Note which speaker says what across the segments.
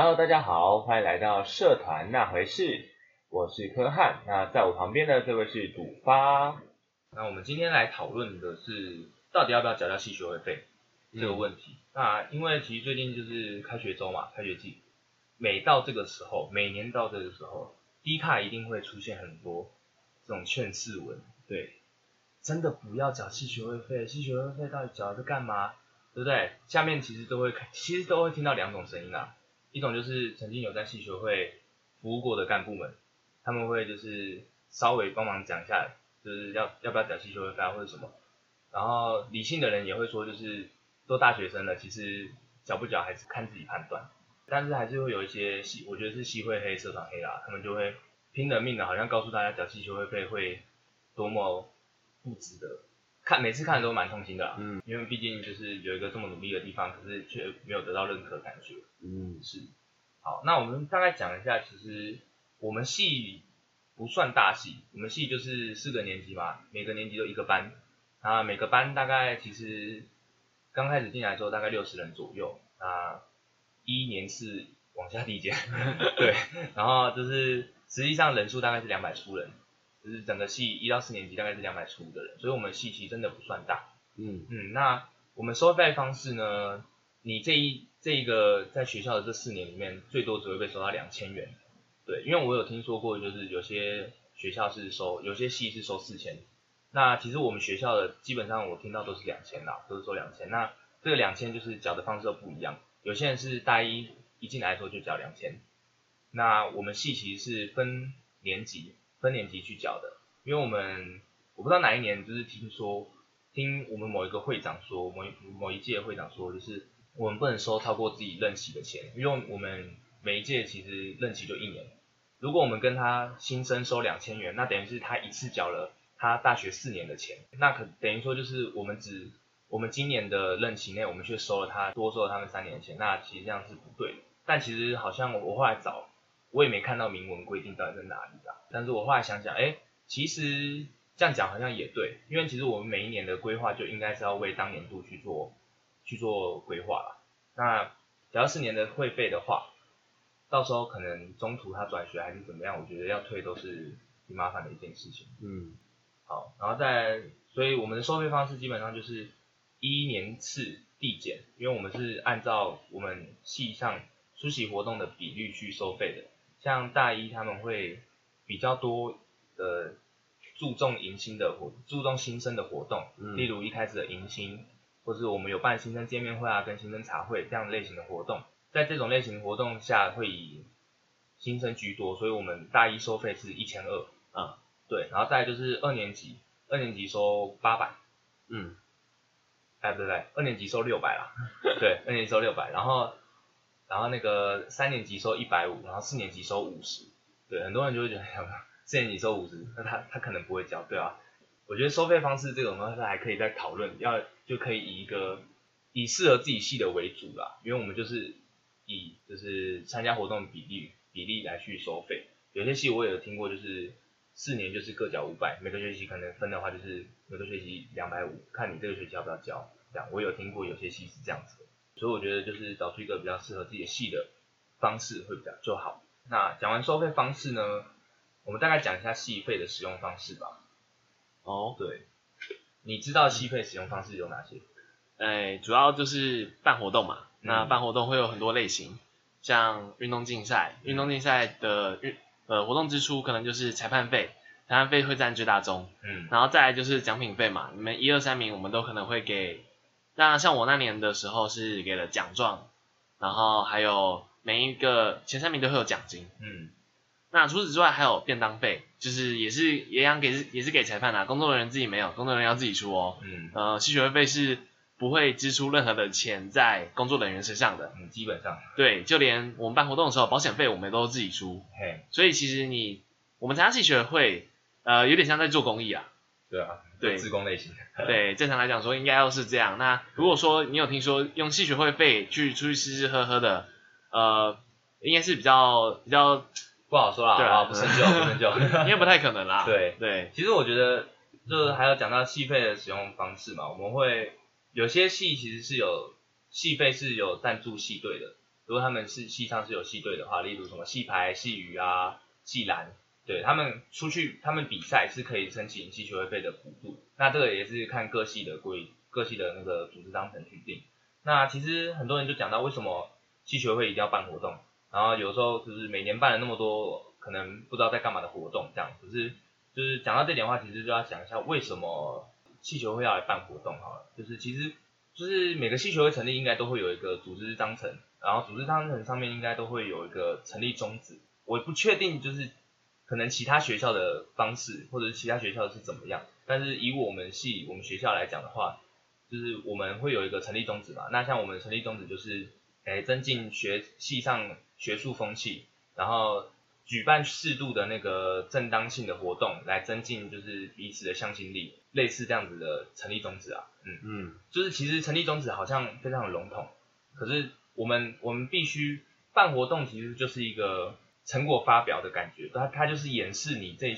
Speaker 1: Hello，大家好，欢迎来到社团那回事，我是柯汉。那在我旁边的这位是赌发。那我们今天来讨论的是，到底要不要缴交系学会费这个问题。那因为其实最近就是开学周嘛，开学季，每到这个时候，每年到这个时候，低卡一定会出现很多这种劝世文，对，真的不要缴系学会费，系学会费到底缴是干嘛？对不对？下面其实都会，其实都会听到两种声音啊。一种就是曾经有在系学会服务过的干部们，他们会就是稍微帮忙讲一下，就是要要不要缴系学会费或者什么。然后理性的人也会说，就是都大学生了，其实缴不缴还是看自己判断。但是还是会有一些，我觉得是系会黑、社团黑啦，他们就会拼了命的，好像告诉大家缴系学会费会多么不值得。看每次看都蛮痛心的，嗯，因为毕竟就是有一个这么努力的地方，可是却没有得到认可感觉，嗯，是。好，那我们大概讲一下，其实我们系不算大系，我们系就是四个年级嘛，每个年级都一个班，啊，每个班大概其实刚开始进来之后大概六十人左右，啊，一年是往下递减，对，然后就是实际上人数大概是两百出人。就是整个系一到四年级大概是两百出的人，所以我们系其实真的不算大。嗯嗯，那我们收费方式呢？你这一这一个在学校的这四年里面，最多只会被收到两千元。对，因为我有听说过，就是有些学校是收，有些系是收四千。那其实我们学校的基本上我听到都是两千啦，都是收两千。那这个两千就是缴的方式都不一样，有些人是大一一进来的时候就缴两千。那我们系其实是分年级。分年级去缴的，因为我们我不知道哪一年，就是听说听我们某一个会长说，某某一届会长说，就是我们不能收超过自己任期的钱，因为我们每一届其实任期就一年，如果我们跟他新生收两千元，那等于是他一次缴了他大学四年的钱，那可等于说就是我们只我们今年的任期内，我们却收了他多收了他们三年的钱，那其实这样是不对的。但其实好像我后来找。我也没看到明文规定到底在哪里啊，但是我后来想想，哎，其实这样讲好像也对，因为其实我们每一年的规划就应该是要为当年度去做去做规划啦。那只要四年的会费的话，到时候可能中途他转学还是怎么样，我觉得要退都是挺麻烦的一件事情。嗯，好，然后再，所以我们的收费方式基本上就是一年次递减，因为我们是按照我们系上出席活动的比率去收费的。像大一他们会比较多的注重迎新的活，注重新生的活动，例如一开始的迎新，或是我们有办新生见面会啊，跟新生茶会这样类型的活动，在这种类型活动下会以新生居多，所以我们大一收费是一千二，啊，对，然后再就是二年级，二年级收八百，嗯，哎不对对，二年级收六百啦，对，二年级收六百，然后。然后那个三年级收一百五，然后四年级收五十，对，很多人就会觉得，四年级收五十，那他他可能不会交，对啊？我觉得收费方式这种东西还可以再讨论，要就可以以一个以适合自己系的为主啦，因为我们就是以就是参加活动比例比例来去收费，有些系我也有听过，就是四年就是各缴五百，每个学期可能分的话就是每个学期两百五，看你这个学期要不要交，这样我有听过有些系是这样子。所以我觉得就是找出一个比较适合自己的系的方式会比较就好。那讲完收费方式呢，我们大概讲一下系费的使用方式吧。哦，对，你知道系费使用方式有哪些？
Speaker 2: 哎，主要就是办活动嘛。那办活动会有很多类型，像运动竞赛，运动竞赛的运呃活动支出可能就是裁判费，裁判费会占最大宗。嗯，然后再来就是奖品费嘛，你们一二三名我们都可能会给。那像我那年的时候是给了奖状，然后还有每一个前三名都会有奖金。嗯，那除此之外还有便当费，就是也是也想给也是给裁判啦，工作人员自己没有，工作人员要自己出哦。嗯，呃，吸血会费是不会支出任何的钱在工作人员身上的。
Speaker 1: 嗯，基本上。
Speaker 2: 对，就连我们办活动的时候，保险费我们都自己出。嘿，所以其实你我们参加吸血会，呃，有点像在做公益啊。
Speaker 1: 对啊，对，自工类型。
Speaker 2: 对，正常来讲说应该要是这样。那如果说你有听说用戏学会费去出去吃吃喝喝的，呃，应该是比较比较
Speaker 1: 不好说啦，啊，不深究，不深究，
Speaker 2: 应该不太可能啦。
Speaker 1: 对
Speaker 2: 对，
Speaker 1: 其实我觉得就是还要讲到戏费的使用方式嘛，我们会有些戏其实是有戏费是有赞助系队的，如果他们是戏上是有系队的话，例如什么戏牌、戏鱼啊、戏篮，对他们出去他们比赛是可以申请气学会费的补助。那这个也是看各系的规、各系的那个组织章程去定。那其实很多人就讲到为什么气学会一定要办活动，然后有时候就是每年办了那么多可能不知道在干嘛的活动这样，可是就是讲到这点的话，其实就要讲一下为什么气学会要来办活动好了，就是其实就是每个气学会成立应该都会有一个组织章程，然后组织章程上面应该都会有一个成立宗旨，我不确定就是可能其他学校的方式或者是其他学校是怎么样，但是以我们系我们学校来讲的话。就是我们会有一个成立宗旨嘛，那像我们成立宗旨就是，诶，增进学系上学术风气，然后举办适度的那个正当性的活动，来增进就是彼此的向心力，类似这样子的成立宗旨啊，嗯嗯，就是其实成立宗旨好像非常的笼统，可是我们我们必须办活动，其实就是一个成果发表的感觉，它它就是演示你这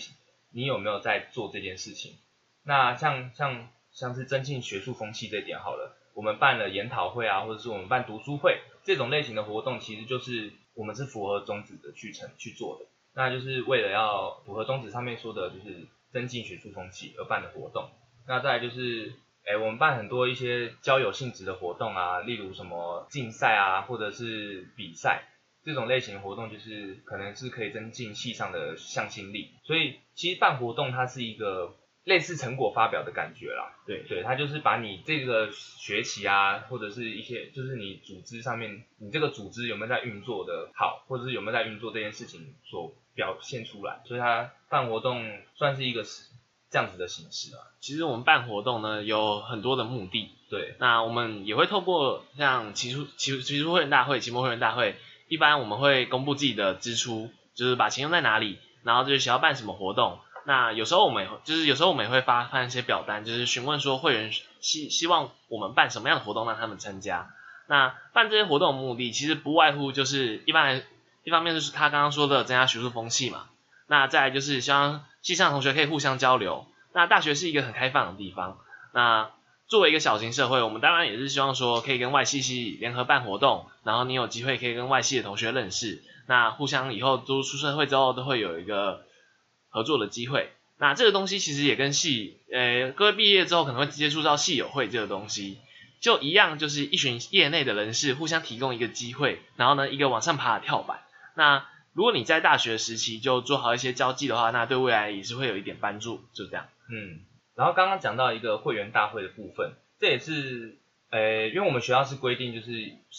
Speaker 1: 你有没有在做这件事情，那像像。像是增进学术风气这点好了，我们办了研讨会啊，或者是我们办读书会这种类型的活动，其实就是我们是符合宗旨的去成去做的，那就是为了要符合宗旨上面说的，就是增进学术风气而办的活动。那再就是，哎，我们办很多一些交友性质的活动啊，例如什么竞赛啊，或者是比赛这种类型的活动，就是可能是可以增进系上的向心力。所以其实办活动它是一个。类似成果发表的感觉啦，对对，它就是把你这个学期啊，或者是一些就是你组织上面，你这个组织有没有在运作的好，或者是有没有在运作这件事情所表现出来，所以它办活动算是一个是这样子的形式啊。
Speaker 2: 其实我们办活动呢有很多的目的，
Speaker 1: 对，
Speaker 2: 那我们也会透过像期初期期初会员大会、期末会员大会，一般我们会公布自己的支出，就是把钱用在哪里，然后就是想要办什么活动。那有时候我们就是有时候我们也会发发一些表单，就是询问说会员希希望我们办什么样的活动让他们参加。那办这些活动的目的其实不外乎就是一般一方面就是他刚刚说的增加学术风气嘛。那再来就是希望系上同学可以互相交流。那大学是一个很开放的地方。那作为一个小型社会，我们当然也是希望说可以跟外系系联合办活动，然后你有机会可以跟外系的同学认识。那互相以后都出社会之后都会有一个。合作的机会，那这个东西其实也跟系，呃，各位毕业之后可能会接触到系友会这个东西，就一样，就是一群业内的人士互相提供一个机会，然后呢，一个往上爬的跳板。那如果你在大学时期就做好一些交际的话，那对未来也是会有一点帮助，就这样。
Speaker 1: 嗯，然后刚刚讲到一个会员大会的部分，这也是，呃，因为我们学校是规定，就是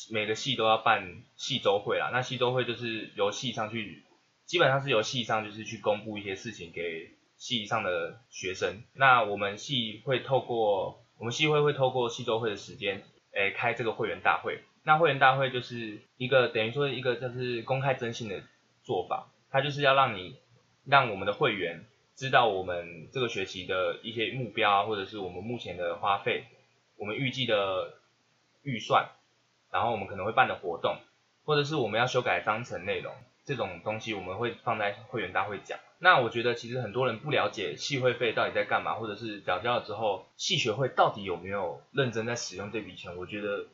Speaker 1: 每个系都要办系周会啦，那系周会就是由系上去。基本上是由系上就是去公布一些事情给系上的学生，那我们系会透过我们系会会透过系周会的时间，诶开这个会员大会，那会员大会就是一个等于说一个就是公开征信的做法，它就是要让你让我们的会员知道我们这个学期的一些目标啊，或者是我们目前的花费，我们预计的预算，然后我们可能会办的活动，或者是我们要修改章程内容。这种东西我们会放在会员大会讲。那我觉得其实很多人不了解系会费到底在干嘛，或者是缴交了之后系学会到底有没有认真在使用这笔钱。我觉得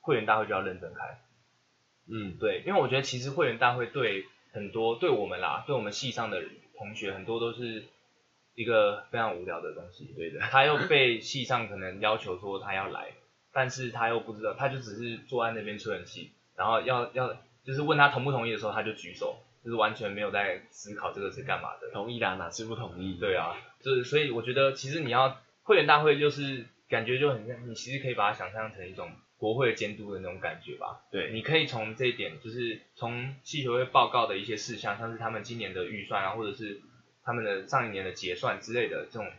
Speaker 1: 会员大会就要认真开。嗯，对，因为我觉得其实会员大会对很多对我们啦，对我们系上的同学很多都是一个非常无聊的东西。对的，他又被系上可能要求说他要来，但是他又不知道，他就只是坐在那边吹冷气，然后要要。就是问他同不同意的时候，他就举手，就是完全没有在思考这个是干嘛的。
Speaker 2: 同意啦，哪是不同意？
Speaker 1: 对啊，就是所以我觉得其实你要会员大会，就是感觉就很像，你其实可以把它想象成一种国会监督的那种感觉吧。对，你可以从这一点，就是从气球会报告的一些事项，像是他们今年的预算啊，或者是他们的上一年的结算之类的这种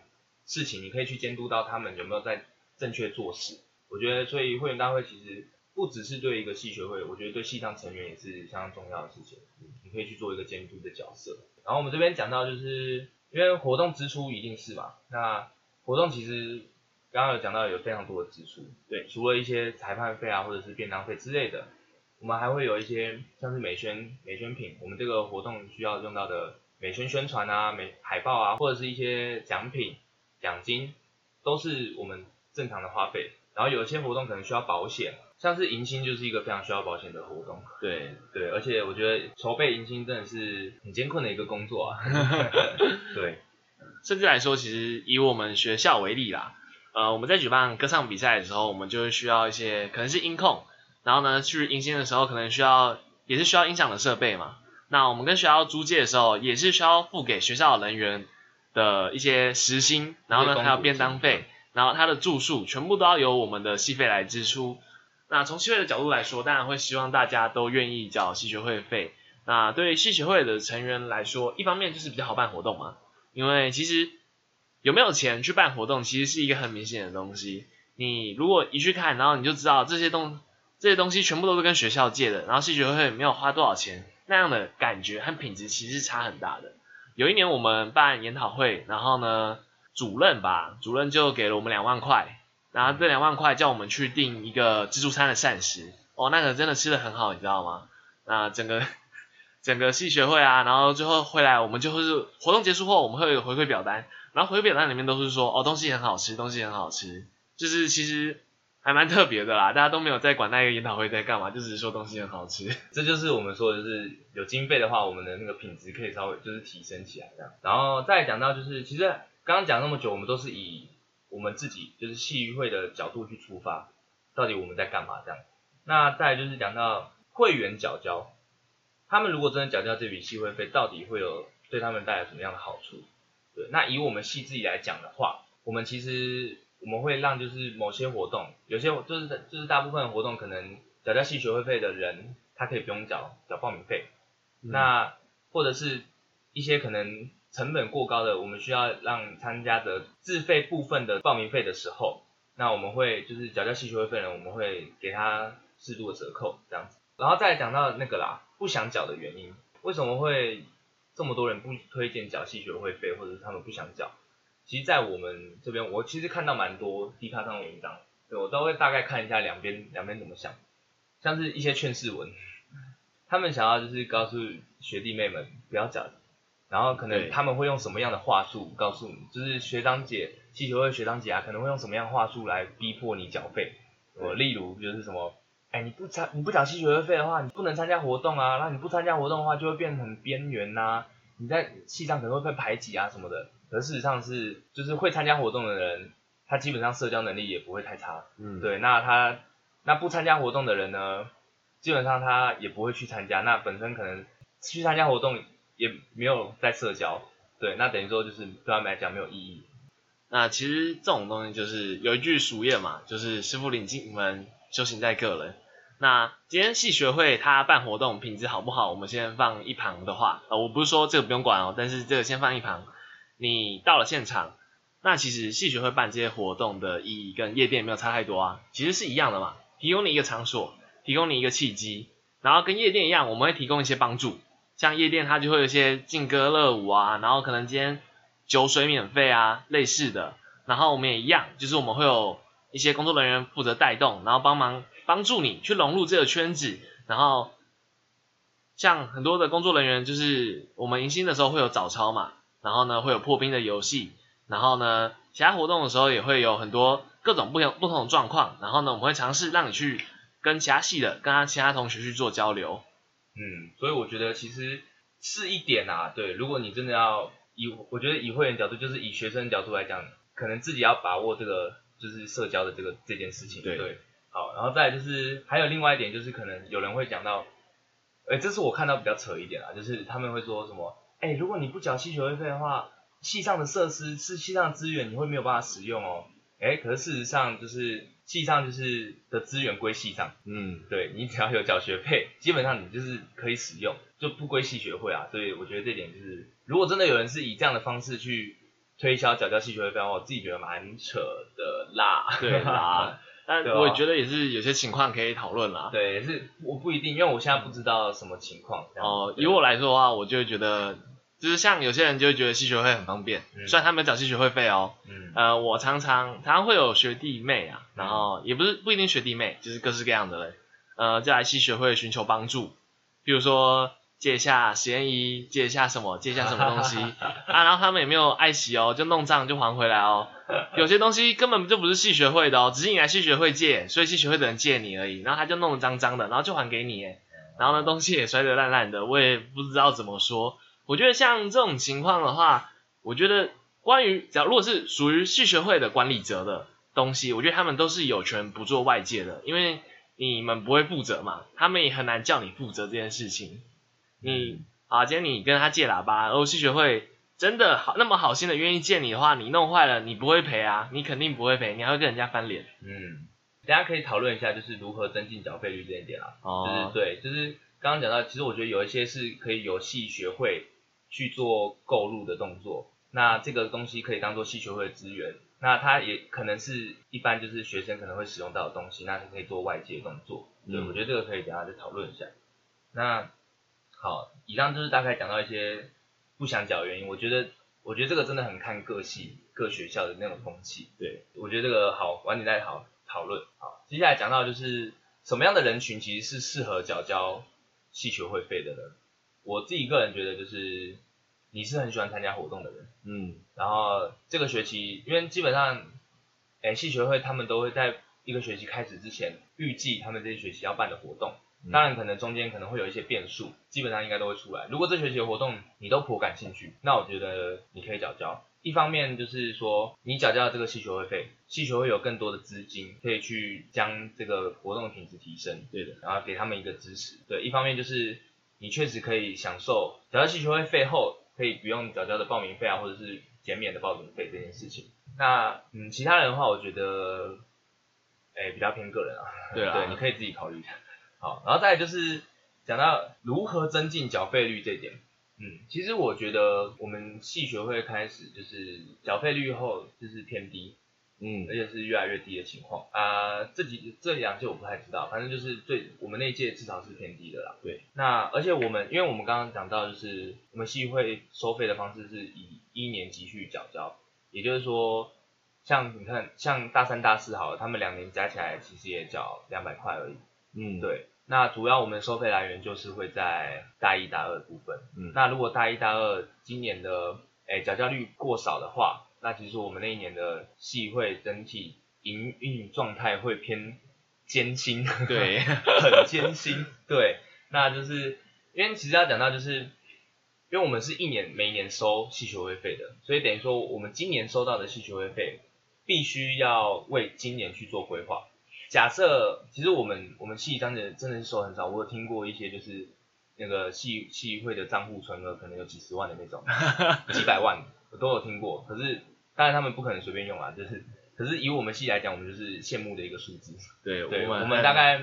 Speaker 1: 事情，你可以去监督到他们有没有在正确做事。我觉得，所以会员大会其实。不只是对一个系学会，我觉得对系上成员也是相当重要的事情。你可以去做一个监督的角色。然后我们这边讲到，就是因为活动支出一定是嘛，那活动其实刚刚有讲到有非常多的支出，对，除了一些裁判费啊或者是便当费之类的，我们还会有一些像是美宣美宣品，我们这个活动需要用到的美宣宣传啊、美海报啊，或者是一些奖品、奖金，都是我们正常的花费。然后有一些活动可能需要保险。像是迎新就是一个非常需要保险的活动，
Speaker 2: 对
Speaker 1: 对，而且我觉得筹备迎新真的是很艰困的一个工作啊，对，
Speaker 2: 甚至来说，其实以我们学校为例啦，呃，我们在举办歌唱比赛的时候，我们就会需要一些可能是音控，然后呢去迎新的时候可能需要也是需要音响的设备嘛。那我们跟学校租借的时候，也是需要付给学校人员的一些时薪，然后呢还有便当费，然后他的住宿全部都要由我们的戏费来支出。那从戏会的角度来说，当然会希望大家都愿意缴戏学会费。那对戏学会的成员来说，一方面就是比较好办活动嘛，因为其实有没有钱去办活动，其实是一个很明显的东西。你如果一去看，然后你就知道这些东这些东西全部都是跟学校借的，然后系学会没有花多少钱。那样的感觉和品质其实是差很大的。有一年我们办研讨会，然后呢，主任吧，主任就给了我们两万块，然后这两万块叫我们去订一个自助餐的膳食，哦，那个真的吃的很好，你知道吗？那整个 整个系学会啊，然后最后回来，我们就会是活动结束后，我们会有回馈表单，然后回表单里面都是说，哦，东西很好吃，东西很好吃，就是其实。还蛮特别的啦，大家都没有在管那个研讨会在干嘛，就只是说东西很好吃。
Speaker 1: 这就是我们说的，就是有经费的话，我们的那个品质可以稍微就是提升起来这样。然后再讲到就是，其实刚刚讲那么久，我们都是以我们自己就是戏剧会的角度去出发，到底我们在干嘛这样。那再就是讲到会员缴交，他们如果真的缴交这笔戏会费，到底会有对他们带来什么样的好处？对，那以我们系自己来讲的话，我们其实。我们会让就是某些活动，有些就是就是大部分活动可能缴交系学会费的人，他可以不用缴缴报名费。那或者是一些可能成本过高的，我们需要让参加的自费部分的报名费的时候，那我们会就是缴交系学会费人，我们会给他适度的折扣这样子。然后再讲到那个啦，不想缴的原因，为什么会这么多人不推荐缴系学会费，或者是他们不想缴？其实，在我们这边，我其实看到蛮多低卡上的文章，对我都会大概看一下两边两边怎么想，像是一些劝世文，他们想要就是告诉学弟妹们不要缴，然后可能他们会用什么样的话术告诉你，就是学长姐、气球会学长姐啊，可能会用什么样话术来逼迫你缴费，我例如就是什么，哎你不参你不缴吸学会费的话，你不能参加活动啊，那你不参加活动的话，就会变成很边缘呐，你在系上可能会被排挤啊什么的。可事实上是，就是会参加活动的人，他基本上社交能力也不会太差。嗯，对。那他那不参加活动的人呢，基本上他也不会去参加。那本身可能去参加活动也没有在社交。对，那等于说就是对他们来讲没有意义。
Speaker 2: 那其实这种东西就是有一句俗谚嘛，就是师傅领进门，修行在个人。那今天系学会他办活动品质好不好，我们先放一旁的话，呃，我不是说这个不用管哦，但是这个先放一旁。你到了现场，那其实戏学会办这些活动的意义跟夜店没有差太多啊，其实是一样的嘛，提供你一个场所，提供你一个契机，然后跟夜店一样，我们会提供一些帮助，像夜店它就会有一些劲歌热舞啊，然后可能今天酒水免费啊，类似的，然后我们也一样，就是我们会有一些工作人员负责带动，然后帮忙帮助你去融入这个圈子，然后像很多的工作人员，就是我们迎新的时候会有早操嘛。然后呢，会有破冰的游戏，然后呢，其他活动的时候也会有很多各种不同不同的状况，然后呢，我们会尝试让你去跟其他系的、跟他其他同学去做交流。
Speaker 1: 嗯，所以我觉得其实是一点啊，对，如果你真的要以，我觉得以会员角度，就是以学生角度来讲，可能自己要把握这个就是社交的这个这件事情。对。好，然后再就是还有另外一点，就是可能有人会讲到，哎，这是我看到比较扯一点啊，就是他们会说什么。哎，如果你不缴系学会费的话，系上的设施是系上的资源，你会没有办法使用哦。哎，可是事实上就是系上就是的资源归系上，嗯，对你只要有缴学费，基本上你就是可以使用，就不归系学会啊。所以我觉得这点就是，如果真的有人是以这样的方式去推销缴交系学会费我自己觉得蛮扯的啦。
Speaker 2: 对啦，但我觉得也是有些情况可以讨论啦。
Speaker 1: 对，也是我不一定，因为我现在不知道什么情况。
Speaker 2: 哦，以我来说的话，我就会觉得。就是像有些人就会觉得吸学会很方便，虽然他们缴吸学会费哦。嗯。呃，我常常常常会有学弟妹啊，然后也不是不一定学弟妹，就是各式各样的人，呃，就来吸学会寻求帮助。比如说借下实验仪，借下什么，借下什么东西啊，然后他们也没有爱惜哦，就弄脏就还回来哦。有些东西根本就不是系学会的哦，只是你来系学会借，所以系学会的人借你而已，然后他就弄得脏脏的，然后就还给你，然后呢东西也摔得烂烂的，我也不知道怎么说。我觉得像这种情况的话，我觉得关于只要如果是属于系学会的管理者的东西，我觉得他们都是有权不做外界的，因为你们不会负责嘛，他们也很难叫你负责这件事情。你啊，今天你跟他借喇叭，然后系学会真的好那么好心的愿意借你的话，你弄坏了你不会赔啊，你肯定不会赔，你还会跟人家翻脸。
Speaker 1: 嗯，大家可以讨论一下，就是如何增进缴费率这一点啊。哦。就是对，就是刚刚讲到，其实我觉得有一些是可以由系学会去做购入的动作，那这个东西可以当做系学会的资源，那它也可能是一般就是学生可能会使用到的东西，那可以做外界动作。对，我觉得这个可以等下再讨论一下。那。好，以上就是大概讲到一些不想缴的原因。我觉得，我觉得这个真的很看各系各学校的那种风气。对，我觉得这个好，晚点再好讨论。好，接下来讲到就是什么样的人群其实是适合缴交系学会费的人。我自己个人觉得就是你是很喜欢参加活动的人，嗯，然后这个学期因为基本上，哎，系学会他们都会在一个学期开始之前预计他们这学期要办的活动。当然，可能中间可能会有一些变数，基本上应该都会出来。如果这学期的活动你都颇感兴趣，那我觉得你可以缴交。一方面就是说，你缴交这个系学会费，系学会有更多的资金可以去将这个活动的品质提升，对的，然后给他们一个支持。对，一方面就是你确实可以享受缴交系学会费后，可以不用缴交的报名费啊，或者是减免的报名费这件事情。那嗯，其他人的话，我觉得，哎，比较偏个人啊，对啊，对，你可以自己考虑一下。好，然后再就是讲到如何增进缴费率这点，嗯，其实我觉得我们系学会开始就是缴费率后就是偏低，嗯，而且是越来越低的情况啊，这几这两届我不太知道，反正就是最我们那届至少是偏低的啦。对，那而且我们因为我们刚刚讲到就是我们系会收费的方式是以一年级去缴交，也就是说像你看像大三大四好了，他们两年加起来其实也缴两百块而已，嗯，对。那主要我们收费来源就是会在大一、大二部分。嗯，那如果大一、大二今年的诶缴交率过少的话，那其实我们那一年的系会整体营运状态会偏艰辛。对，很艰辛。对，那就是因为其实要讲到就是，因为我们是一年每年收系学会费的，所以等于说我们今年收到的系学会费必须要为今年去做规划。假设其实我们我们系真的真的是收很少，我有听过一些就是那个系系会的账户存额可能有几十万的那种，几百万我都有听过。可是当然他们不可能随便用啊，就是可是以我们系来讲，我们就是羡慕的一个数字。对，我们大概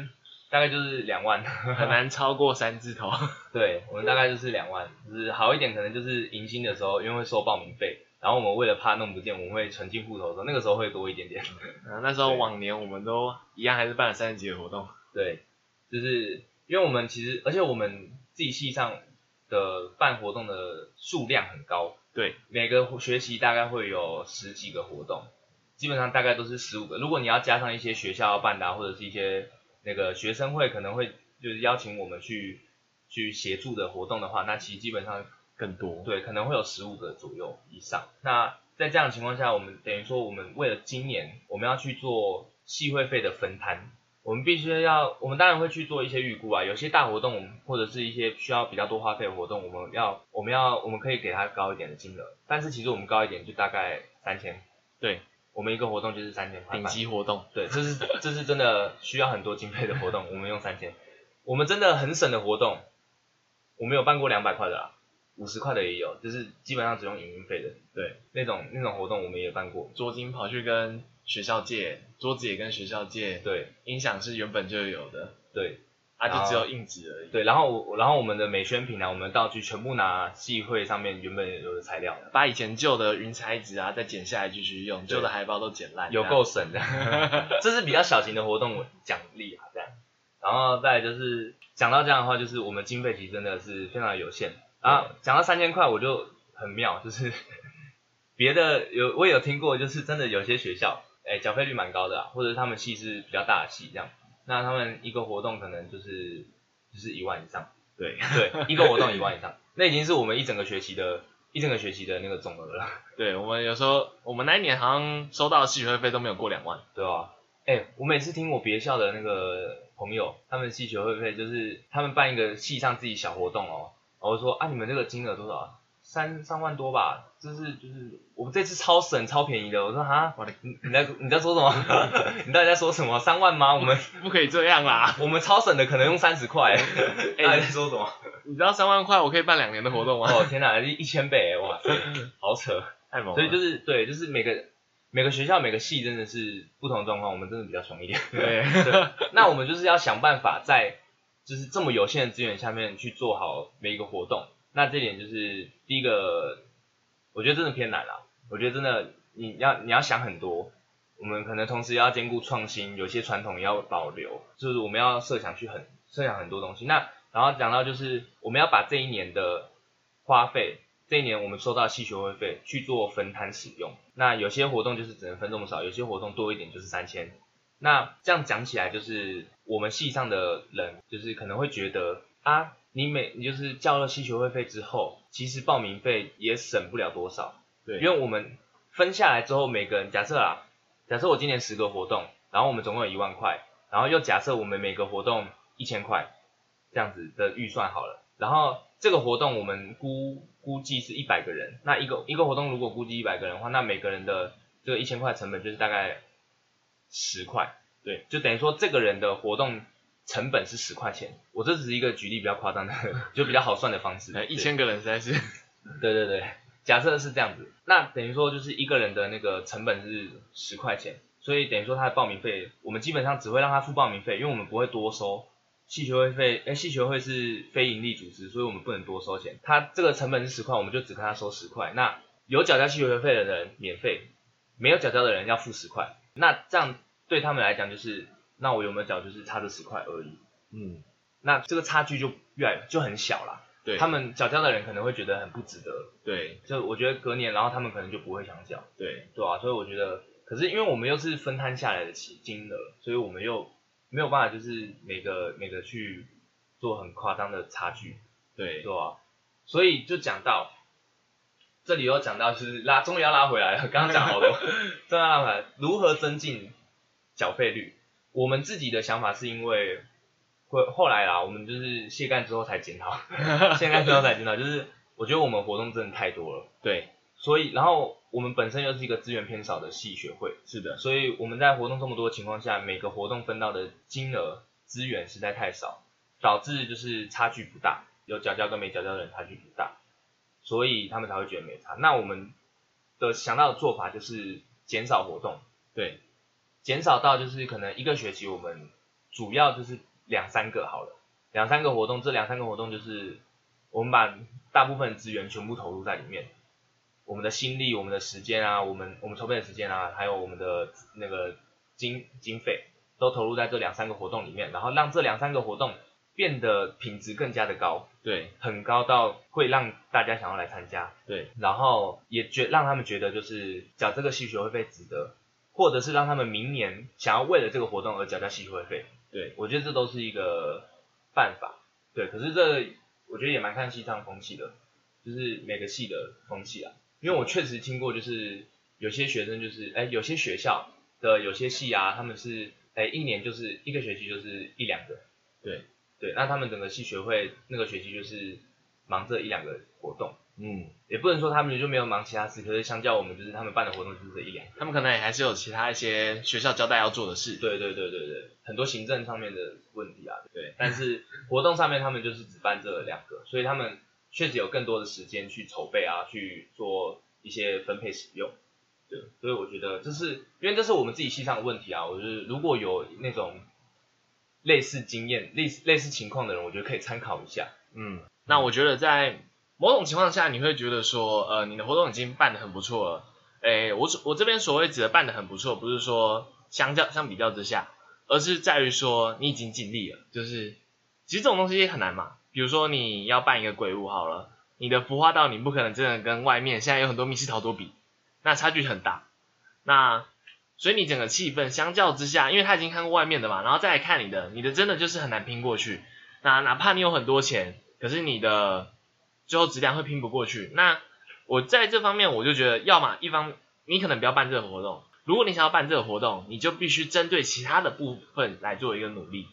Speaker 1: 大概就是两万，
Speaker 2: 很难 超过三字头。
Speaker 1: 对，我们大概就是两万，就是好一点可能就是迎新的时候，因为会收报名费。然后我们为了怕弄不见，我们会存进户头的时候，那个时候会多一点点。
Speaker 2: 啊，那时候往年我们都一样，还是办了三十几的活动。
Speaker 1: 对，就是因为我们其实，而且我们自己系上的办活动的数量很高。对，每个学期大概会有十几个活动，基本上大概都是十五个。如果你要加上一些学校办的，或者是一些那个学生会可能会就是邀请我们去去协助的活动的话，那其实基本上。
Speaker 2: 更多
Speaker 1: 对，可能会有十五个左右以上。那在这样的情况下，我们等于说，我们为了今年我们要去做系会费的分摊，我们必须要，我们当然会去做一些预估啊。有些大活动或者是一些需要比较多花费的活动，我们要我们要我们可以给他高一点的金额，但是其实我们高一点就大概三千。对，我们一个活动就是三千块。
Speaker 2: 顶级活动。
Speaker 1: 对，这是这是真的需要很多经费的活动，我们用三千。我们真的很省的活动，我们有办过两百块的啦。五十块的也有，就是基本上只用营运费的。对，那种那种活动我们也办过。
Speaker 2: 桌巾跑去跟学校借，桌子也跟学校借。
Speaker 1: 对，
Speaker 2: 音响是原本就有的。
Speaker 1: 对，
Speaker 2: 啊，就只有硬纸而已。
Speaker 1: 对，然后我然后我们的美宣品啊，我们道具全部拿系会上面原本有的材料，
Speaker 2: 把以前旧的云彩纸啊再剪下来继续用，旧的海报都剪烂，
Speaker 1: 有够省的。这是比较小型的活动奖励啊，这样。然后再就是讲到这样的话，就是我们经费其实真的是非常的有限。啊，讲到三千块我就很妙，就是 别的有我也有听过，就是真的有些学校，哎，缴费率蛮高的，啊或者他们系是比较大的系这样，那他们一个活动可能就是就是一万以上，
Speaker 2: 对
Speaker 1: 对，一个活动一万以上，那已经是我们一整个学期的，一整个学期的那个总额了，
Speaker 2: 对，我们有时候我们那一年好像收到的系学会费都没有过两万。
Speaker 1: 对吧？哎、我每次听我别校的那个朋友，他们系学会费就是他们办一个系上自己小活动哦，我就说啊，你们这个金额多少啊？三三万多吧，就是就是我们这次超省超便宜的，我说哈，
Speaker 2: 我的
Speaker 1: 你你在你在说什么？你到底在说什么？三万吗？我们
Speaker 2: 不可以这样啦！
Speaker 1: 我们超省的可能用三十块，哎，到底在说什么？
Speaker 2: 你知道三万块我可以办两年的活动吗？
Speaker 1: 哦天哪，一一千倍，哇塞，好扯。
Speaker 2: 太猛了。
Speaker 1: 所以就是对，就是每个每个学校每个系真的是不同的状况，我们真的比较穷一点。
Speaker 2: 对
Speaker 1: 对，那我们就是要想办法在就是这么有限的资源下面去做好每一个活动。那这点就是第一个，我觉得真的偏难啦。我觉得真的你要你要想很多，我们可能同时要兼顾创新，有些传统也要保留，就是我们要设想去很设想很多东西。那然后讲到就是我们要把这一年的花费，这一年我们收到的系学会费去做分摊使用。那有些活动就是只能分这么少，有些活动多一点就是三千。那这样讲起来，就是我们系上的人，就是可能会觉得啊，你每你就是交了系学会费之后，其实报名费也省不了多少，
Speaker 2: 对，
Speaker 1: 因为我们分下来之后，每个人假设啊，假设我今年十个活动，然后我们总共有一万块，然后又假设我们每个活动一千块，这样子的预算好了，然后这个活动我们估估计是一百个人，那一个一个活动如果估计一百个人的话，那每个人的这个一千块成本就是大概十块，对，就等于说这个人的活动成本是十块钱。我这只是一个举例比较夸张的，就比较好算的方式。
Speaker 2: 呃一千个人实在是，
Speaker 1: 对对对，假设是这样子，那等于说就是一个人的那个成本是十块钱，所以等于说他的报名费，我们基本上只会让他付报名费，因为我们不会多收。系学会费，哎，系学会是非盈利组织，所以我们不能多收钱。他这个成本是十块，我们就只跟他收十块。那有缴交系学会费的人免费，没有缴交的人要付十块。那这样对他们来讲就是，那我有没有缴就是差这十块而已。
Speaker 2: 嗯，
Speaker 1: 那这个差距就越来就很小啦。
Speaker 2: 对，
Speaker 1: 他们缴交的人可能会觉得很不值得，
Speaker 2: 对。
Speaker 1: 就我觉得隔年，然后他们可能就不会想缴，
Speaker 2: 对。
Speaker 1: 对啊，所以我觉得，可是因为我们又是分摊下来的金金额，所以我们又没有办法就是每个每个去做很夸张的差距，
Speaker 2: 对。
Speaker 1: 对啊，所以就讲到这里又讲到就是拉，终于要拉回来了，刚刚讲好多，终于要拉回来，如何增进缴费率？我们自己的想法是因为会后来啦，我们就是卸干之后才检讨，卸干之后才检讨，就是我觉得我们活动真的太多了。
Speaker 2: 对，
Speaker 1: 所以，然后我们本身又是一个资源偏少的系学会，
Speaker 2: 是的，
Speaker 1: 所以我们在活动这么多的情况下，每个活动分到的金额资源实在太少，导致就是差距不大，有缴交跟没缴交的人差距不大，所以他们才会觉得没差。那我们的想到的做法就是减少活动，
Speaker 2: 对，
Speaker 1: 减少到就是可能一个学期我们主要就是两三个好了，两三个活动，这两三个活动就是我们把大部分资源全部投入在里面，我们的心力、我们的时间啊，我们我们筹备的时间啊，还有我们的那个经经费都投入在这两三个活动里面，然后让这两三个活动变得品质更加的高，
Speaker 2: 对
Speaker 1: 很高到会让大家想要来参加，
Speaker 2: 对
Speaker 1: 然后也觉让他们觉得就是缴这个系学会费值得，或者是让他们明年想要为了这个活动而缴交系学会费。
Speaker 2: 对，
Speaker 1: 我觉得这都是一个办法。对，可是这我觉得也蛮看戏上风气的，就是每个系的风气啊。因为我确实听过，就是有些学生就是，哎，有些学校的有些系啊，他们是，哎，一年就是一个学期就是一两个。
Speaker 2: 对
Speaker 1: 对，那他们整个系学会那个学期就是忙这一两个活动。
Speaker 2: 嗯，
Speaker 1: 也不能说他们就没有忙其他事，可是相较我们就是他们办的活动就是这一两个。
Speaker 2: 他们可能也还是有其他一些学校交代要做的事。
Speaker 1: 对对对对对，很多行政上面的问题啊，对。但是活动上面他们就是只办这两个，所以他们确实有更多的时间去筹备啊，去做一些分配使用。对，所以我觉得这是因为这是我们自己系上的问题啊。我觉得如果有那种类似经验、类似类似情况的人，我觉得可以参考一下。
Speaker 2: 嗯，那我觉得在某种情况下，你会觉得说，呃，你的活动已经办得很不错了。诶，我我这边所谓指的办得很不错，不是说相较相比较之下，而是在于说你已经尽力了。就是其实这种东西很难嘛，比如说你要办一个鬼屋好了，你的孵化道你不可能真的跟外面现在有很多密室逃脱比，那差距很大。那所以你整个气氛相较之下，因为他已经看过外面的嘛，然后再来看你的，你的真的就是很难拼过去。那哪怕你有很多钱，可是你的最后质量会拼不过去。那我在这方面我就觉得，要么一方你可能不要办这个活动，如果你想要办这个活动，你就必须针对其他的部分来做一个努力。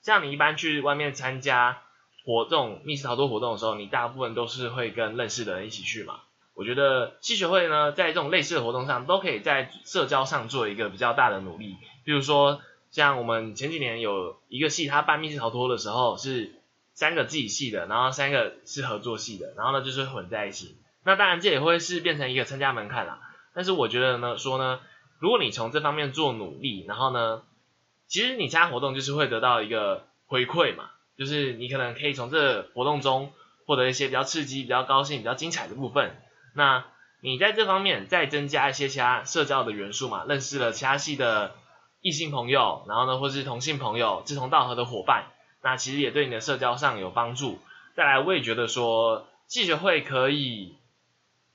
Speaker 2: 像你一般去外面参加活动、密室逃脱活动的时候，你大部分都是会跟认识的人一起去嘛。我觉得戏学会呢，在这种类似的活动上，都可以在社交上做一个比较大的努力。比如说，像我们前几年有一个系，他办密室逃脱的时候是三个自己系的，然后三个是合作系的，然后呢就是混在一起。那当然这也会是变成一个参加门槛啦。但是我觉得呢，说呢，如果你从这方面做努力，然后呢，其实你参加活动就是会得到一个回馈嘛，就是你可能可以从这活动中获得一些比较刺激、比较高兴、比较精彩的部分。那你在这方面再增加一些其他社交的元素嘛，认识了其他系的异性朋友，然后呢，或是同性朋友、志同道合的伙伴，那其实也对你的社交上有帮助。再来，我也觉得说系学会可以，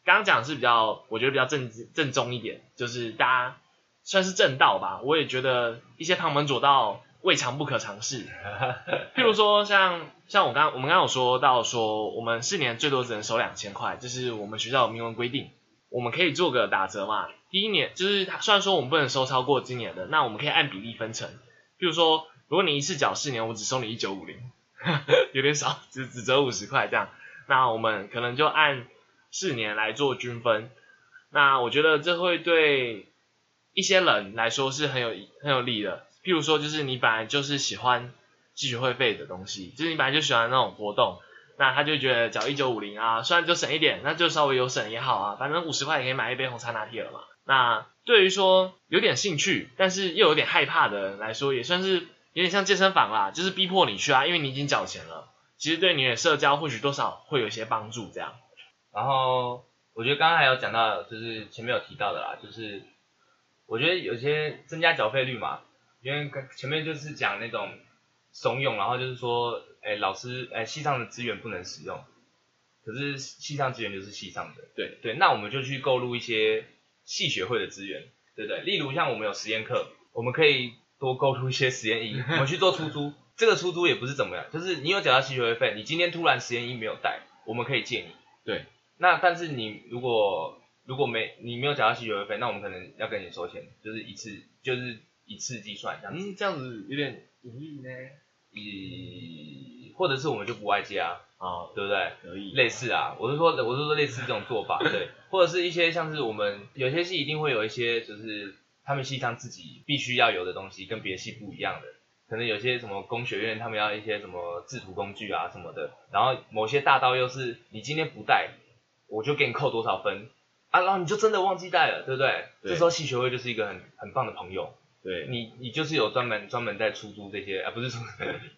Speaker 2: 刚刚讲是比较，我觉得比较正正宗一点，就是大家算是正道吧。我也觉得一些旁门左道未尝不可尝试，譬如说像像我刚我们刚刚有说到说，我们四年最多只能收两千块，这是我们学校有明文规定，我们可以做个打折嘛。第一年就是虽然说我们不能收超过今年的，那我们可以按比例分成，譬如说如果你一次缴四年，我只收你一九五零，有点少，只只折五十块这样，那我们可能就按四年来做均分，那我觉得这会对一些人来说是很有很有利的。譬如说，就是你本来就是喜欢继续会费的东西，就是你本来就喜欢那种活动，那他就觉得缴一九五零啊，虽然就省一点，那就稍微有省也好啊，反正五十块也可以买一杯红茶拿铁了嘛。那对于说有点兴趣，但是又有点害怕的人来说，也算是有点像健身房啦，就是逼迫你去啊，因为你已经缴钱了，其实对你的社交或许多少会有一些帮助这样。
Speaker 1: 然后我觉得刚刚还有讲到，就是前面有提到的啦，就是我觉得有些增加缴费率嘛。因为前面就是讲那种怂恿，然后就是说，哎，老师，哎，系上的资源不能使用，可是系上资源就是系上的，对。对，那我们就去购入一些系学会的资源，对不对？例如像我们有实验课，我们可以多购入一些实验衣，我们去做出租，这个出租也不是怎么样，就是你有缴到系学会费，你今天突然实验衣没有带，我们可以借你，
Speaker 2: 对，
Speaker 1: 那但是你如果如果没你没有缴到系学会费，那我们可能要跟你收钱，就是一次就是。一次计算这样子，
Speaker 2: 嗯，这样子有点隐喻呢。
Speaker 1: 以或者是我们就不外接啊，
Speaker 2: 啊，
Speaker 1: 对不对？
Speaker 2: 可以。
Speaker 1: 类似啊，我是说，我是说类似这种做法，对。或者是一些像是我们有些系一定会有一些，就是他们系上自己必须要有的东西，跟别的系不一样的。可能有些什么工学院，他们要一些什么制图工具啊什么的。然后某些大刀又是你今天不带，我就给你扣多少分啊，然后你就真的忘记带了，对不对？这时候系学会就是一个很很棒的朋友。
Speaker 2: 对
Speaker 1: 你，你就是有专门专门在出租这些啊，不是出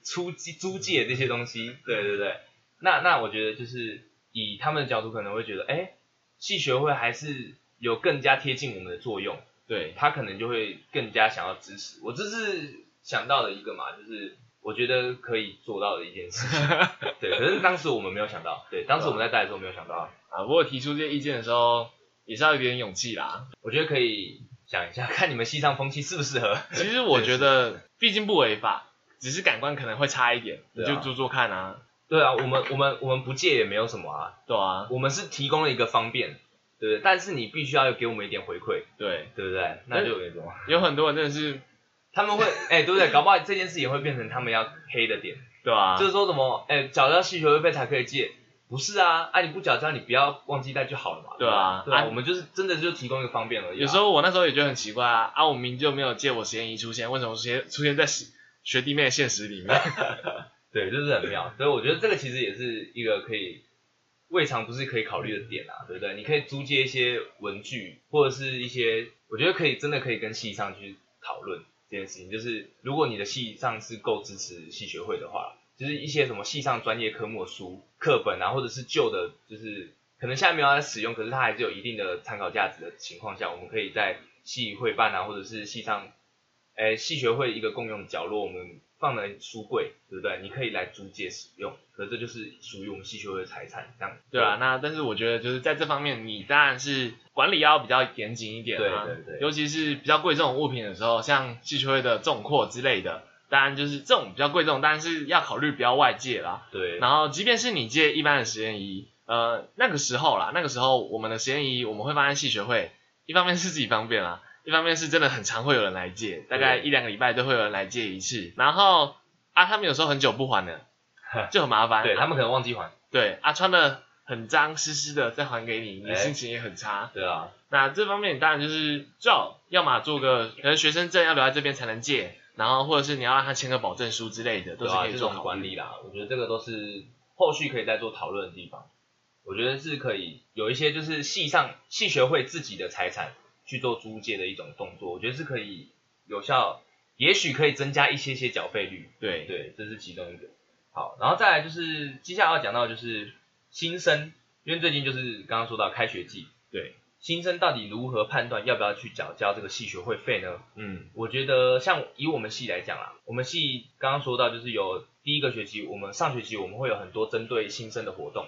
Speaker 1: 出租借这些东西，对对对。那那我觉得就是以他们的角度可能会觉得，哎，系学会还是有更加贴近我们的作用，
Speaker 2: 对
Speaker 1: 他可能就会更加想要支持。我这是想到的一个嘛，就是我觉得可以做到的一件事情。对，可是当时我们没有想到，对，当时我们在带的时候没有想到
Speaker 2: 啊。不过提出这些意见的时候，也是要有点勇气啦。
Speaker 1: 我觉得可以。想一下，看你们西藏风气适不适合。
Speaker 2: 其实我觉得，毕竟不违法，只是感官可能会差一点，你就做做看啊。
Speaker 1: 对啊，我们我们我们不借也没有什么啊。
Speaker 2: 对啊，
Speaker 1: 我们是提供了一个方便，对不对？但是你必须要给我们一点回馈，
Speaker 2: 对
Speaker 1: 对不对？那就有什么？
Speaker 2: 有很多人真的是，
Speaker 1: 他们会，哎，对不对？搞不好这件事也会变成他们要黑的点，
Speaker 2: 对啊？
Speaker 1: 就是说什么，哎，缴交需求费才可以借。不是啊，啊你不缴交，你不要忘记带就好了嘛。
Speaker 2: 对啊，
Speaker 1: 对啊，我们就是真的就提供一个方便而已。
Speaker 2: 有时候我那时候也觉得很奇怪啊，啊我明就没有借我实验仪出现，为什么出现出现在学弟妹的现实里面？
Speaker 1: 对，就是很妙。所以我觉得这个其实也是一个可以未尝不是可以考虑的点啊，对不对？你可以租借一些文具，或者是一些，我觉得可以真的可以跟系上去讨论这件事情。就是如果你的系上是够支持系学会的话。就是一些什么系上专业科目的书课本啊，或者是旧的，就是可能现在没有在使用，可是它还是有一定的参考价值的情况下，我们可以在系会办啊，或者是系上，诶系学会一个共用角落，我们放了书柜，对不对？你可以来租借使用，可这就是属于我们系学会的财产，这样。
Speaker 2: 对啊，那但是我觉得就是在这方面，你当然是管理要比较严谨一点
Speaker 1: 啊，对对对，
Speaker 2: 尤其是比较贵这种物品的时候，像系学会的重扩之类的。当然就是这种比较贵重，当然是要考虑不要外借啦。
Speaker 1: 对，
Speaker 2: 然后即便是你借一般的实验仪，呃，那个时候啦，那个时候我们的实验仪我们会放在系学会，一方面是自己方便啦，一方面是真的很常会有人来借，大概一两个礼拜都会有人来借一次。然后啊，他们有时候很久不还的，就很麻烦。
Speaker 1: 对他们可能忘记还。
Speaker 2: 对啊，穿的很脏湿湿的再还给你，你
Speaker 1: 哎
Speaker 2: 心情也很差。
Speaker 1: 对啊，
Speaker 2: 那这方面当然就是最好，要么做个可能学生证要留在这边才能借，然后或者是你要让他签个保证书之类的，都是可以做好。
Speaker 1: 管理啦，我觉得这个都是后续可以再做讨论的地方。我觉得是可以有一些就是系上系学会自己的财产去做租借的一种动作，我觉得是可以有效，也许可以增加一些些缴费率。
Speaker 2: 对
Speaker 1: 对，这是其中一个。好，然后再来就是接下来要讲到的就是新生，因为最近就是刚刚说到开学季，
Speaker 2: 对，
Speaker 1: 新生到底如何判断要不要去缴交这个系学会费呢？
Speaker 2: 嗯，
Speaker 1: 我觉得像以我们系来讲啦，我们系刚刚说到就是有第一个学期，我们上学期我们会有很多针对新生的活动，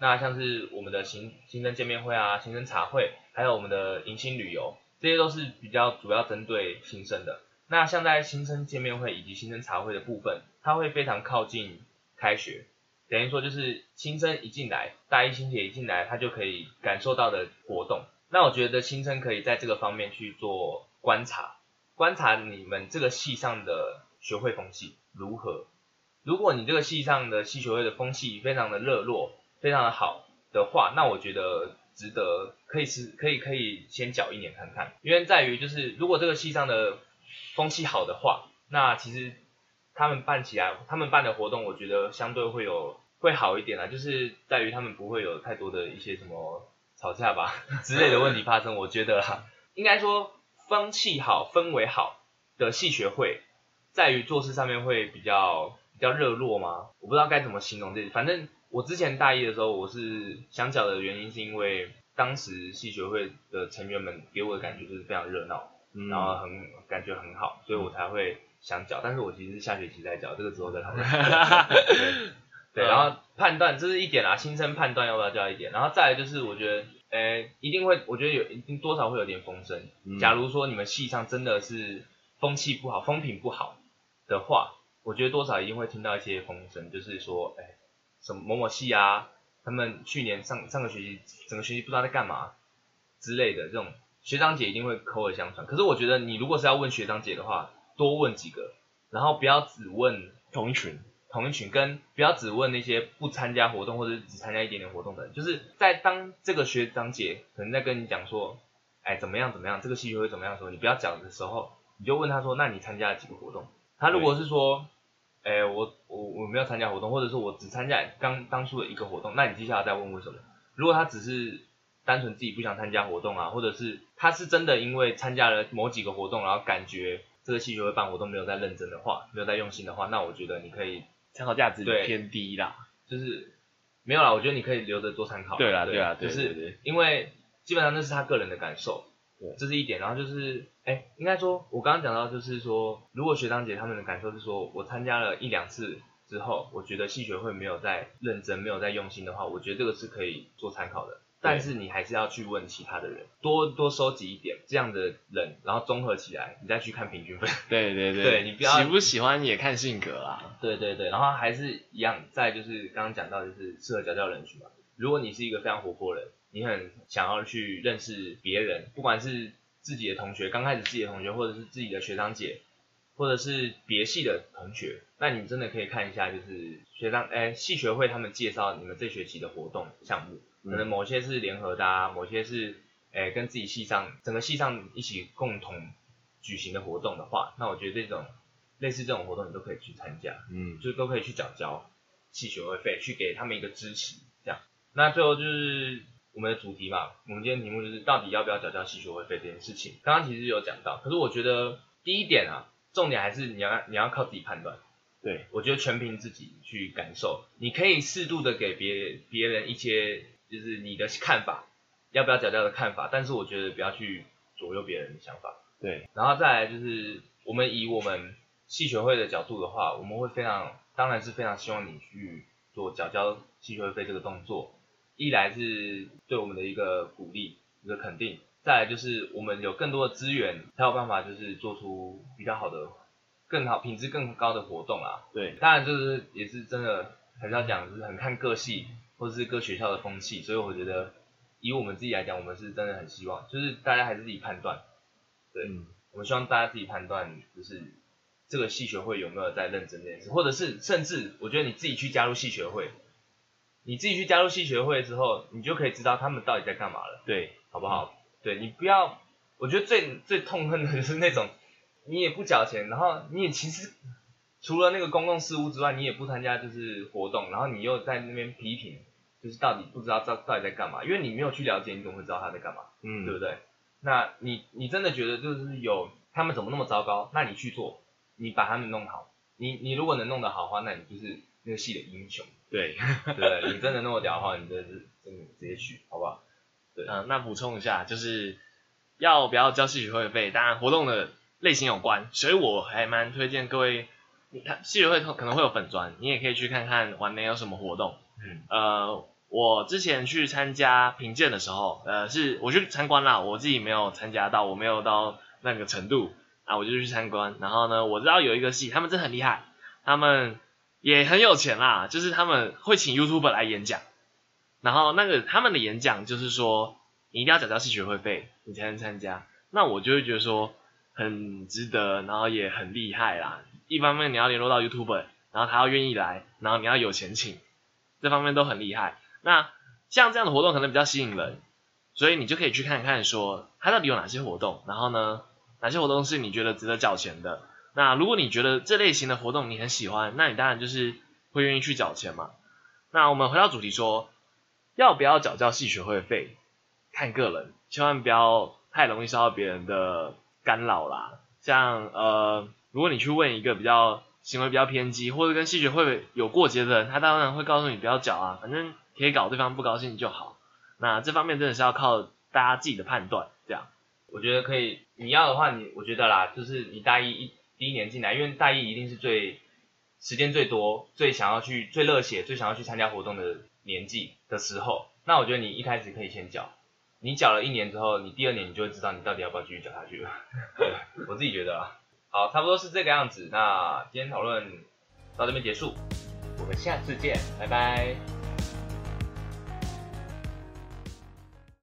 Speaker 1: 那像是我们的新新生见面会啊、新生茶会，还有我们的迎新旅游，这些都是比较主要针对新生的。那像在新生见面会以及新生茶会的部分，它会非常靠近开学，等于说就是新生一进来，大一新铁一进来，他就可以感受到的活动。那我觉得新生可以在这个方面去做观察，观察你们这个系上的学会风气如何。如果你这个系上的系学会的风气非常的热络，非常的好的话，那我觉得值得可以是可以可以先缴一年看看，因为在于就是如果这个系上的风气好的话，那其实他们办起来，他们办的活动，我觉得相对会有会好一点啦，就是在于他们不会有太多的一些什么吵架吧 之类的问题发生。我觉得啦，应该说风气好、氛围好的戏学会，在于做事上面会比较比较热络吗？我不知道该怎么形容这，反正我之前大一的时候，我是想缴的原因是因为当时戏学会的成员们给我的感觉就是非常热闹。
Speaker 2: 嗯
Speaker 1: 然后很感觉很好，所以我才会想缴。但是我其实是下学期再缴，这个之后再讨论。对，对，然后判断这是一点啦，新生判断要不要交一点，然后再来就是我觉得，呃，一定会，我觉得有一定多少会有点风声。
Speaker 2: 嗯
Speaker 1: 假如说你们系上真的是风气不好、风评不好的话，我觉得多少一定会听到一些风声，就是说，哎，什么某某系啊，他们去年上上个学期整个学期不知道在干嘛之类的这种。学长姐一定会口耳相传，可是我觉得你如果是要问学长姐的话，多问几个，然后不要只问
Speaker 2: 同一群，
Speaker 1: 同一群，跟不要只问那些不参加活动或者只参加一点点活动的人，就是在当这个学长姐可能在跟你讲说，哎怎么样怎么样，这个戏剧会怎么样的时候，你不要讲的时候，你就问他说，那你参加了几个活动？他如果是说，哎我我我没有参加活动，或者是我只参加刚当初的一个活动，那你接下来再问为什么？如果他只是单纯自己不想参加活动啊，或者是他是真的因为参加了某几个活动，然后感觉这个系学会办活动没有在认真的话，没有在用心的话，那我觉得你可以
Speaker 2: 参考价值
Speaker 1: 对
Speaker 2: 偏低啦。
Speaker 1: 就是没有啦，我觉得你可以留着做参考。
Speaker 2: 对啦
Speaker 1: 对
Speaker 2: 对啦
Speaker 1: 就是
Speaker 2: 对对
Speaker 1: 因为基本上那是他个人的感受，
Speaker 2: 对
Speaker 1: 这是一点。然后就是，哎，应该说，我刚刚讲到就是说，如果学长姐他们的感受是说我参加了一两次之后，我觉得系学会没有在认真，没有在用心的话，我觉得这个是可以做参考的。但是你还是要去问其他的人，多多收集一点这样的人，然后综合起来，你再去看平均分。
Speaker 2: 对对
Speaker 1: 对你不要
Speaker 2: 喜不喜欢也看性格啦。
Speaker 1: 对对对，然后还是一样，再就是刚刚讲到，就是适合家教人群嘛。如果你是一个非常活泼的人，你很想要去认识别人，不管是自己的同学，刚开始自己的同学，或者是自己的学长姐，或者是别系的同学，那你真的可以看一下，就是学长哎系学会他们介绍你们这学期的活动项目，可能某些是联合的啊，某些是哎跟自己系上整个系上一起共同举行的活动的话，那我觉得这种类似这种活动你都可以去参加。
Speaker 2: 嗯，
Speaker 1: 就都可以去缴交系学会费，去给他们一个支持，这样。那最后就是我们的主题嘛，我们今天题目就是到底要不要缴交系学会费这件事情。刚刚其实有讲到，可是我觉得第一点啊，重点还是你要你要靠自己判断。
Speaker 2: 对，
Speaker 1: 我觉得全凭自己去感受，你可以适度的给别别人一些就是你的看法，要不要缴交的看法，但是我觉得不要去左右别人的想法。
Speaker 2: 对，
Speaker 1: 然后再来就是我们以我们系学会的角度的话，我们会非常，当然是非常希望你去做缴交系学会费这个动作。一来是对我们的一个鼓励，一个肯定；再来就是我们有更多的资源，才有办法就是做出比较好的更好、品质更高的活动啦。
Speaker 2: 对，
Speaker 1: 当然就是也是真的还是要讲，就是很看各系或者是各学校的风气，所以我觉得以我们自己来讲，我们是真的很希望，就是大家还是自己判断。对，
Speaker 2: 嗯
Speaker 1: 我们希望大家自己判断，就是这个系学会有没有在认真这件事，或者是甚至我觉得你自己去加入系学会，你自己去加入系学会之后，你就可以知道他们到底在干嘛了，
Speaker 2: 对，
Speaker 1: 好不好？对你不要，我觉得最最痛恨的就是 那种你也不缴钱，然后你也其实除了那个公共事务之外，你也不参加就是活动，然后你又在那边批评，就是到底不知道到到底在干嘛，因为你没有去了解，你怎么会知道他在干嘛？
Speaker 2: 嗯，
Speaker 1: 对不对？那你你真的觉得就是有他们怎么那么糟糕？那你去做，你把他们弄好，你你如果能弄得好的话，那你就是那个戏的英雄，
Speaker 2: 对，
Speaker 1: 对？你真的那么屌的话，你真的是真的直接去，好不好？
Speaker 2: 嗯，那补充一下，就是要不要交戏学会费，当然活动的类型有关，所以我还蛮推荐各位，你看系学会可能会有粉砖，你也可以去看看晚年有什么活动。
Speaker 1: 嗯
Speaker 2: 呃，我之前去参加评鉴的时候，呃，是我去参观啦，我自己没有参加到，我没有到那个程度啊，我就去参观。然后呢，我知道有一个系，他们真的很厉害，他们也很有钱啦，就是他们会请 YouTuber 来演讲，然后那个他们的演讲就是说，你一定要缴交系学会费，你才能参加。那我就会觉得说很值得，然后也很厉害啦。一方面你要联络到 YouTuber，然后他要愿意来，然后你要有钱请，这方面都很厉害。那像这样的活动可能比较吸引人，所以你就可以去看看说它到底有哪些活动，然后呢，哪些活动是你觉得值得缴钱的。那如果你觉得这类型的活动你很喜欢，那你当然就是会愿意去缴钱嘛。那我们回到主题说，要不要缴交系学会费，看个人，千万不要太容易受到别人的干扰啦。像呃，如果你去问一个比较行为比较偏激，或者跟系学会有过节的人，他当然会告诉你不要缴啊，反正可以搞对方不高兴就好。那这方面真的是要靠大家自己的判断，这样。
Speaker 1: 我觉得可以，你要的话，你我觉得啦，就是你大一一第一年进来，因为大一一定是最时间最多、最想要去、最热血、最想要去参加活动的年纪的时候，那我觉得你一开始可以先缴，你缴了一年之后，你第二年你就会知道你到底要不要继续缴下去了。我自己觉得啦，好，差不多是这个样子。那今天讨论到这边结束，我们下次见，拜拜。